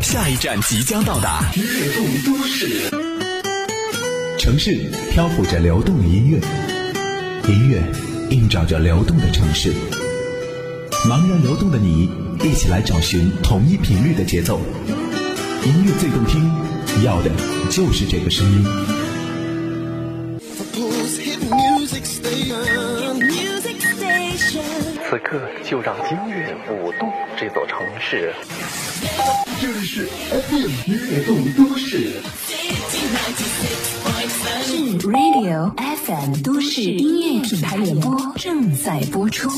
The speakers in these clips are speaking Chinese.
下一站即将到达，悦动都市。城市漂浮着流动的音乐，音乐映照着流动的城市。茫然流动的你，一起来找寻同一频率的节奏。音乐最动听，要的就是这个声音。此刻就让音乐舞动这座城市。这里是 FM 悦动都市。是 Radio FM 都市音乐品牌联播正在播出。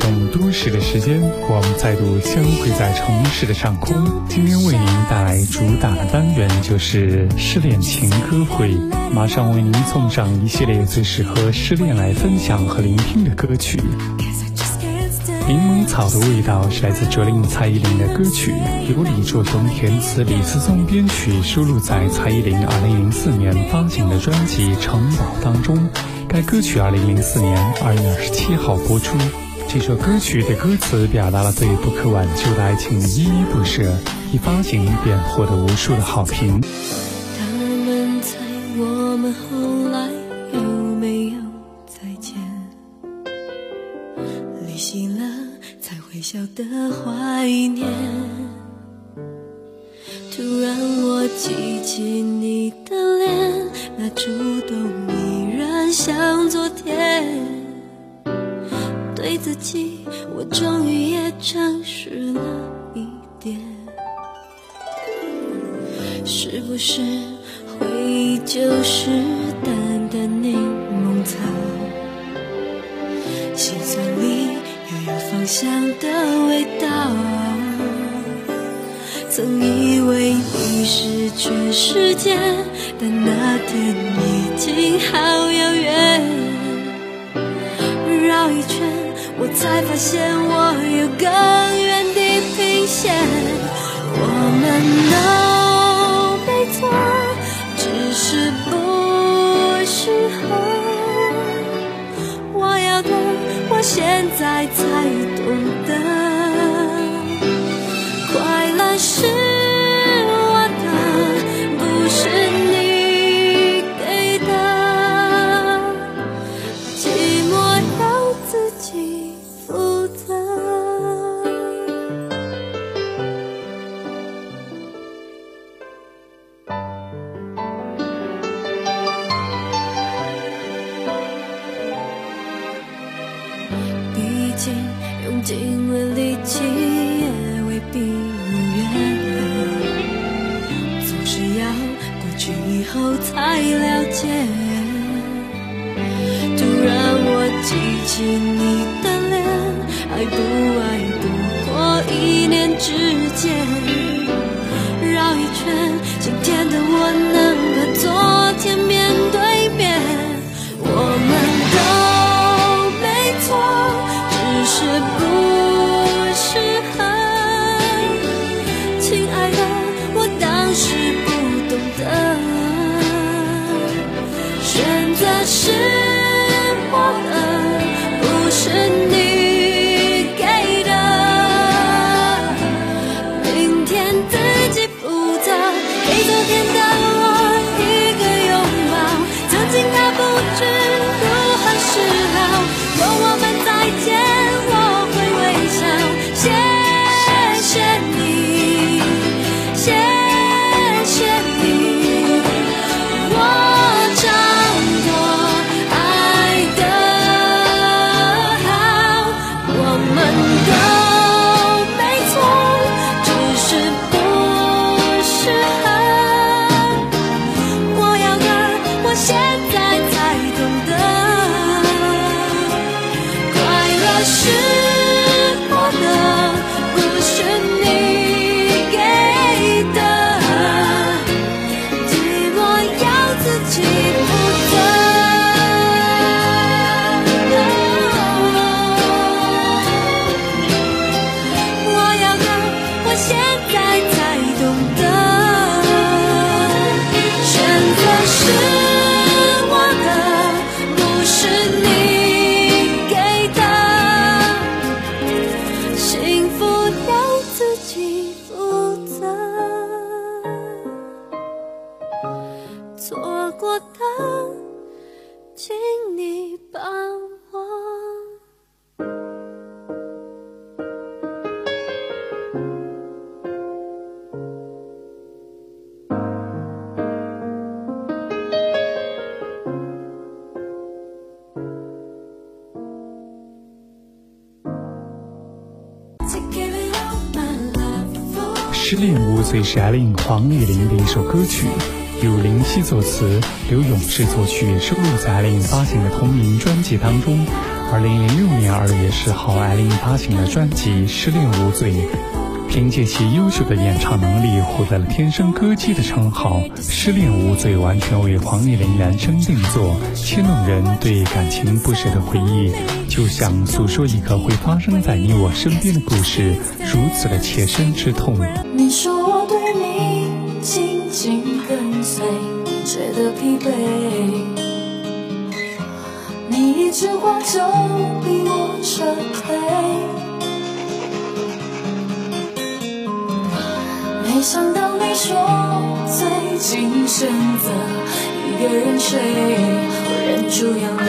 动都市的时间，我们再度相会在城市的上空。今天为您带来主打的单元就是失恋情歌会，马上为您送上一系列最适合失恋来分享和聆听的歌曲。柠檬草的味道是来自卓林蔡依林的歌曲，由李卓雄填词，李思松编曲，收录在蔡依林2004年发行的专辑《城堡》当中。该歌曲2004年2月27号播出。这首歌曲的歌词表达了对不可挽救的爱情依依不舍，一发行便获得无数的好评。是不是回忆就是淡淡柠檬草？心酸里又有芳香的味道。曾以为你是全世界，但那天已经好遥远。绕一圈。我才发现我有更远地平线，我们都没我，只是不适合。我要的，我现在才懂去以后才了解。突然我记起你的脸爱不爱不过一念之间。绕一圈今天的我能和昨天面失恋无罪》是艾琳黄丽玲的一首歌曲，由林夕作词，刘勇志作曲，收录在艾琳发行的同名专辑当中。二零零六年二月十号，艾琳发行了专辑《失恋无罪》。凭借其优秀的演唱能力，获得了“天生歌姬”的称号。《失恋无罪》完全为黄丽玲量身定做，牵动人对感情不舍的回忆，就像诉说一个会发生在你我身边的故事，如此的切身之痛。你说我对你紧紧跟随，觉得疲惫。你一句话就逼我撤退。没想到你说最近选择一个人睡，我忍住眼泪，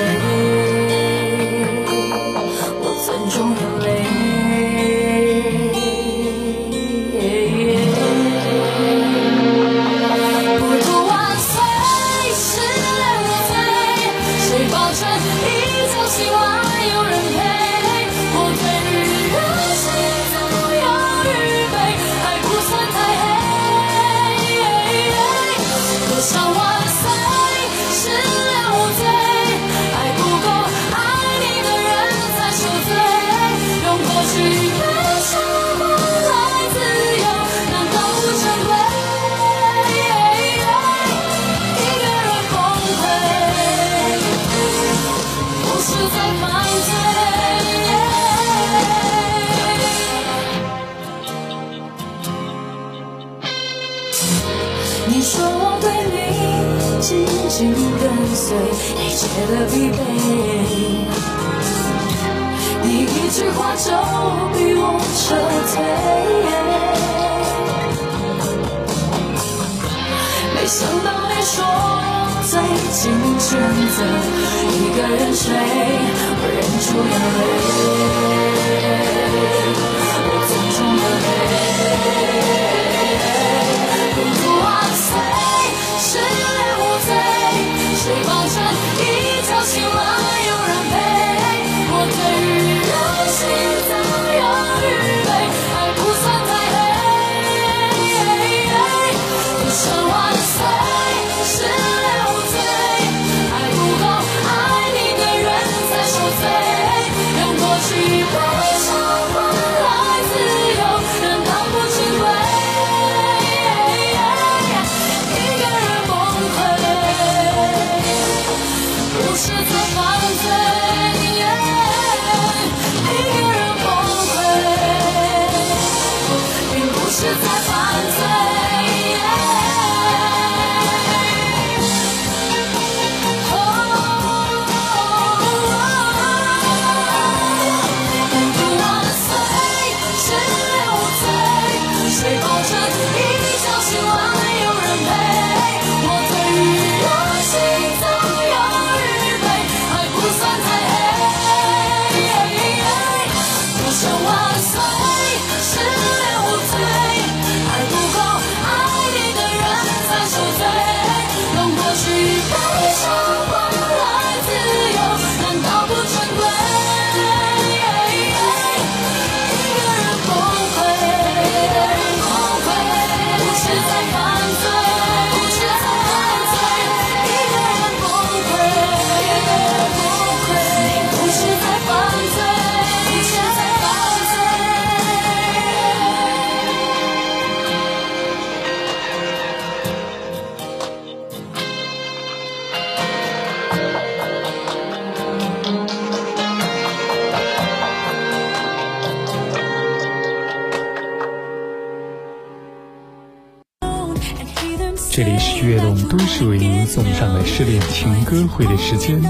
这里是悦动都市为您送上的失恋情歌会的时间。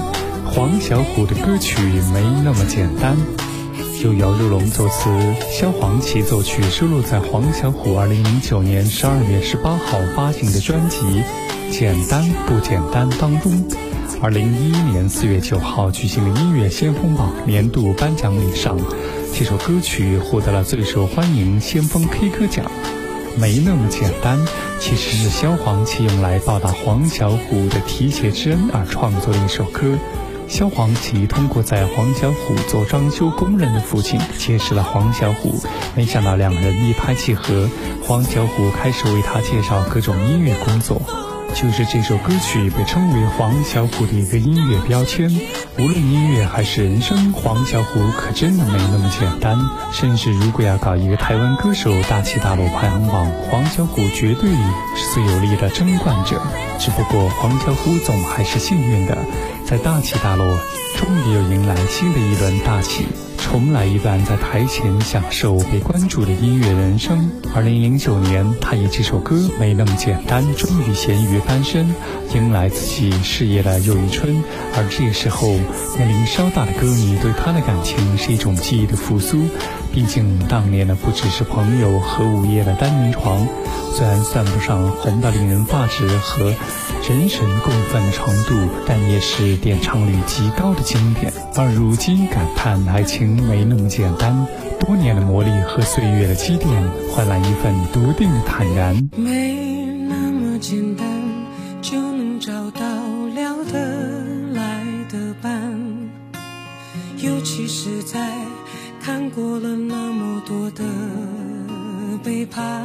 黄小琥的歌曲没那么简单，由姚若龙作词，萧煌奇作曲，收录在黄小琥二零零九年十二月十八号发行的专辑《简单不简单》当中。二零一一年四月九号举行的音乐先锋榜年度颁奖礼上，这首歌曲获得了最受欢迎先锋 K 歌奖。没那么简单，其实是萧煌奇用来报答黄小琥的提携之恩而创作的一首歌。萧煌奇通过在黄小琥做装修工人的父亲结识了黄小琥，没想到两人一拍即合，黄小琥开始为他介绍各种音乐工作。就是这首歌曲被称为黄小琥的一个音乐标签。无论音乐还是人生，黄小琥可真的没那么简单。甚至如果要搞一个台湾歌手大起大落排行榜，黄小琥绝对是最有力的争冠者。只不过黄小琥总还是幸运的，在大起大落，终于又迎来新的一轮大起。重来一段在台前享受被关注的音乐人生。二零零九年，他以这首歌《没那么简单》终于咸鱼翻身，迎来自己事业的又一春。而这个时候，年龄稍大的歌迷对他的感情是一种记忆的复苏。毕竟当年的不只是朋友和午夜的单人床，虽然算不上红到令人发指和人神共愤的程度，但也是点唱率极高的经典。而如今感叹爱情没那么简单，多年的磨砺和岁月的积淀，换来一份笃定坦然。没那么简单就能找到聊得来的伴，尤其是在过了那么多的背叛，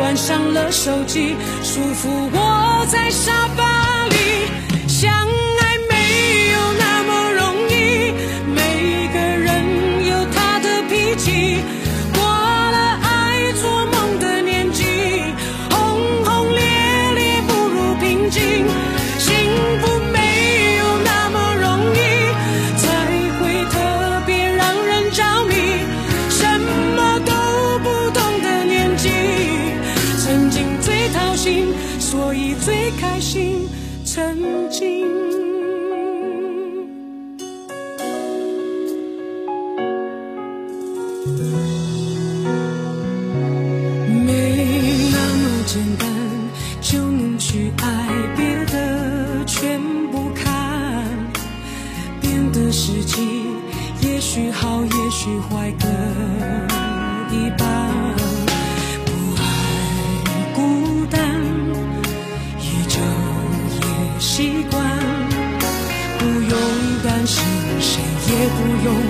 关上了手机，舒服窝在沙发没那么简单就能去爱，别的全不看。变的时机，也许好，也许坏，各一半。不爱孤单，依旧也习惯。不用担心，谁也不用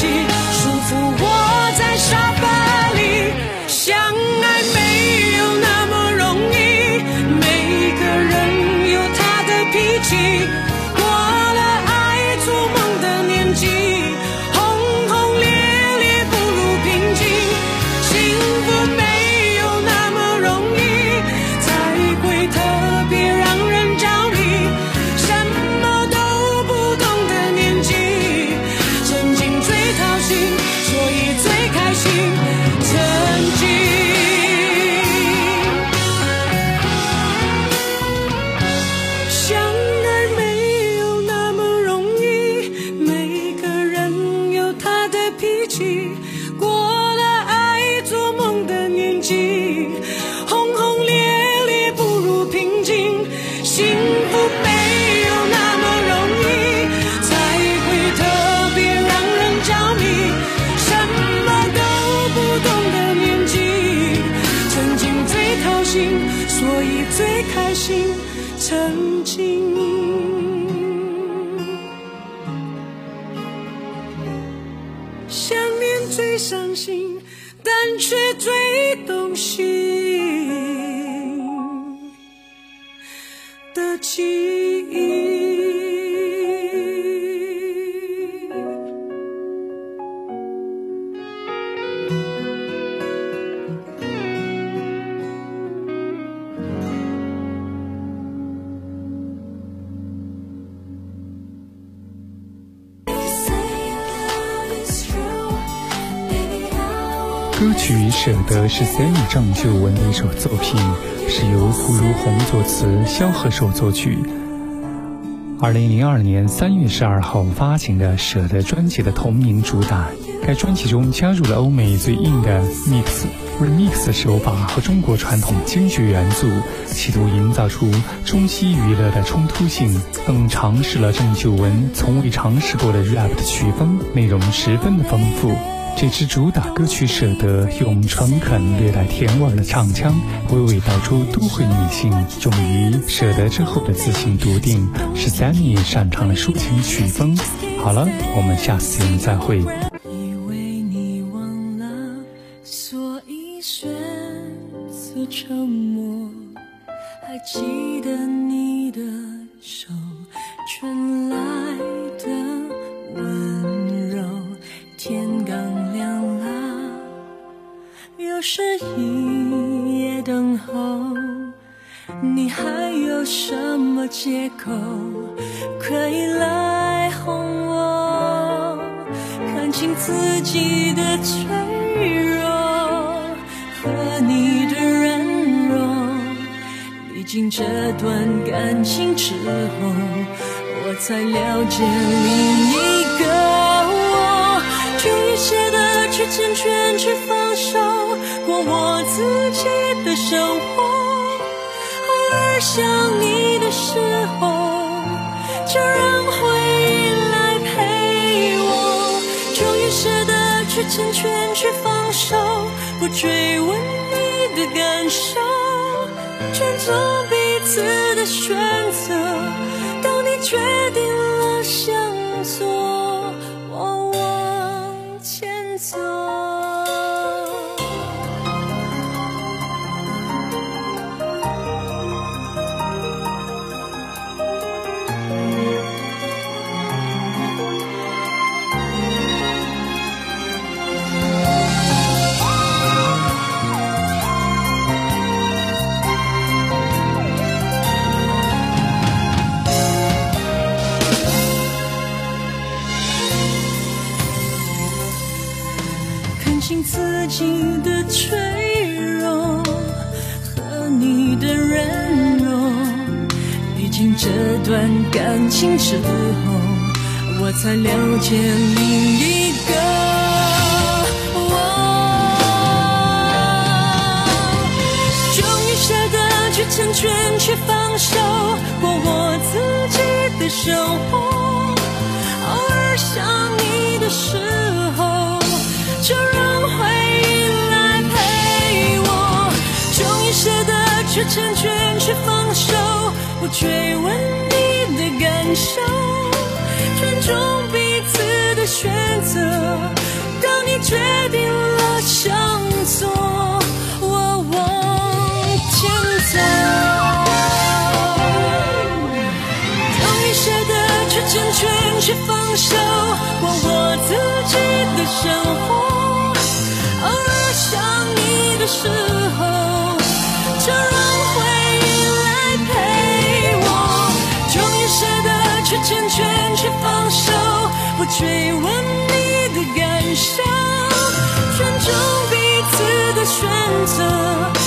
曾经想念最伤心，但却最动心的记忆。歌曲《舍得》是 Sammy 郑秀文的一首作品，是由胡如红作词，萧何手作曲。二零零二年三月十二号发行的《舍得》专辑的同名主打，该专辑中加入了欧美最硬的 mix、remix 手法和中国传统京剧元素，企图营造出中西娱乐的冲突性，更尝试了郑秀文从未尝试过的 rap 的曲风，内容十分的丰富。这支主打歌曲《舍得》，用诚恳、略带甜味的唱腔，娓娓道出都会女性终于舍得之后的自信笃定，是 Sammy 擅长的抒情曲风。好了，我们下次节目再会。清自己的脆弱和你的软弱。历经这段感情之后，我才了解另一个我。终于舍得去成全，去放手，过我自己的生活。偶尔想你的时候，就让成全，去放手，不追问你的感受，尊重彼此的选择。当你决这段感情之后，我才了解另一个我。终于舍得去成全，去放手，过我自己的生活。偶尔想你的时候，就让回忆来陪我。终于舍得去成全，去放手，不追问你的感受，尊重彼此的选择。当你决定了向左，我往前走。终于舍得去成全，去放手，过我自己的生活。偶尔想你的时候，追问你的感受，尊重彼此的选择。